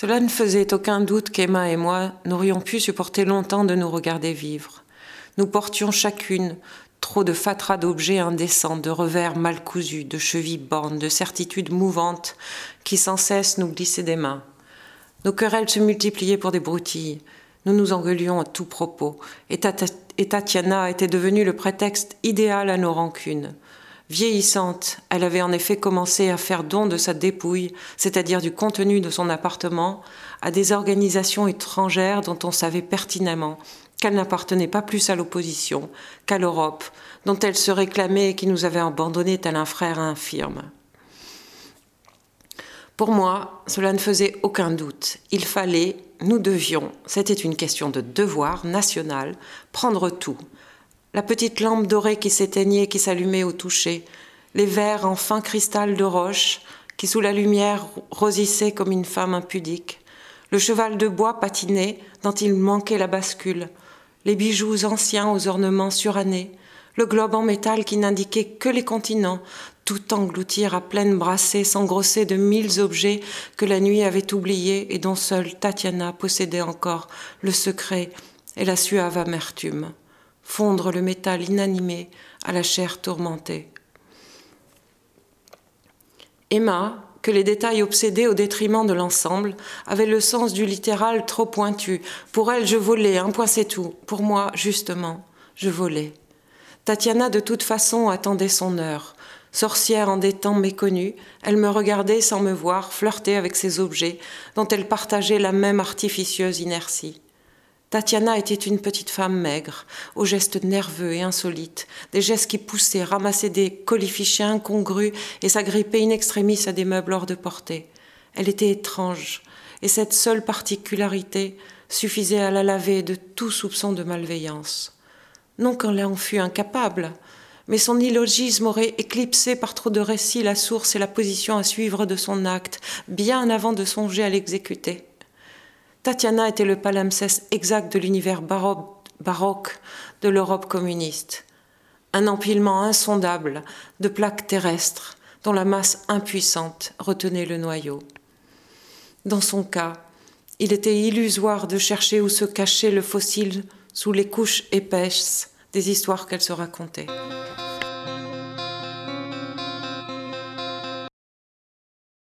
Cela ne faisait aucun doute qu'Emma et moi n'aurions pu supporter longtemps de nous regarder vivre. Nous portions chacune trop de fatras d'objets indécents, de revers mal cousus, de chevilles bornes, de certitudes mouvantes qui sans cesse nous glissaient des mains. Nos querelles se multipliaient pour des broutilles. Nous nous engueulions à tout propos, et, Tatiana était devenue le prétexte idéal à nos rancunes. Vieillissante, elle avait en effet commencé à faire don de sa dépouille, c'est-à-dire du contenu de son appartement, à des organisations étrangères dont on savait pertinemment qu'elle n'appartenait pas plus à l'opposition qu'à l'Europe, dont elle se réclamait et qui nous avait abandonnés tel un frère infirme. Pour moi, cela ne faisait aucun doute. Il fallait, nous devions, c'était une question de devoir national, prendre tout, la petite lampe dorée qui s'éteignait, qui s'allumait au toucher, les verres en fin cristal de roche qui sous la lumière rosissaient comme une femme impudique, le cheval de bois patiné dont il manquait la bascule, les bijoux anciens aux ornements surannés, le globe en métal qui n'indiquait que les continents, tout engloutir à pleine brassée, s'engrosser de mille objets que la nuit avait oubliés et dont seule Tatiana possédait encore le secret et la suave amertume fondre le métal inanimé à la chair tourmentée. Emma, que les détails obsédés au détriment de l'ensemble, avait le sens du littéral trop pointu. Pour elle, je volais, un point c'est tout. Pour moi, justement, je volais. Tatiana, de toute façon, attendait son heure. Sorcière en des temps méconnus, elle me regardait sans me voir, flirter avec ces objets dont elle partageait la même artificieuse inertie. Tatiana était une petite femme maigre, aux gestes nerveux et insolites, des gestes qui poussaient, ramassaient des colifichets incongrus et s'agrippaient in extremis à des meubles hors de portée. Elle était étrange, et cette seule particularité suffisait à la laver de tout soupçon de malveillance. Non qu'elle en fût incapable, mais son illogisme aurait éclipsé par trop de récits la source et la position à suivre de son acte, bien avant de songer à l'exécuter. Tatiana était le palimpseste exact de l'univers baroque de l'Europe communiste. Un empilement insondable de plaques terrestres dont la masse impuissante retenait le noyau. Dans son cas, il était illusoire de chercher où se cachait le fossile sous les couches épaisses des histoires qu'elle se racontait.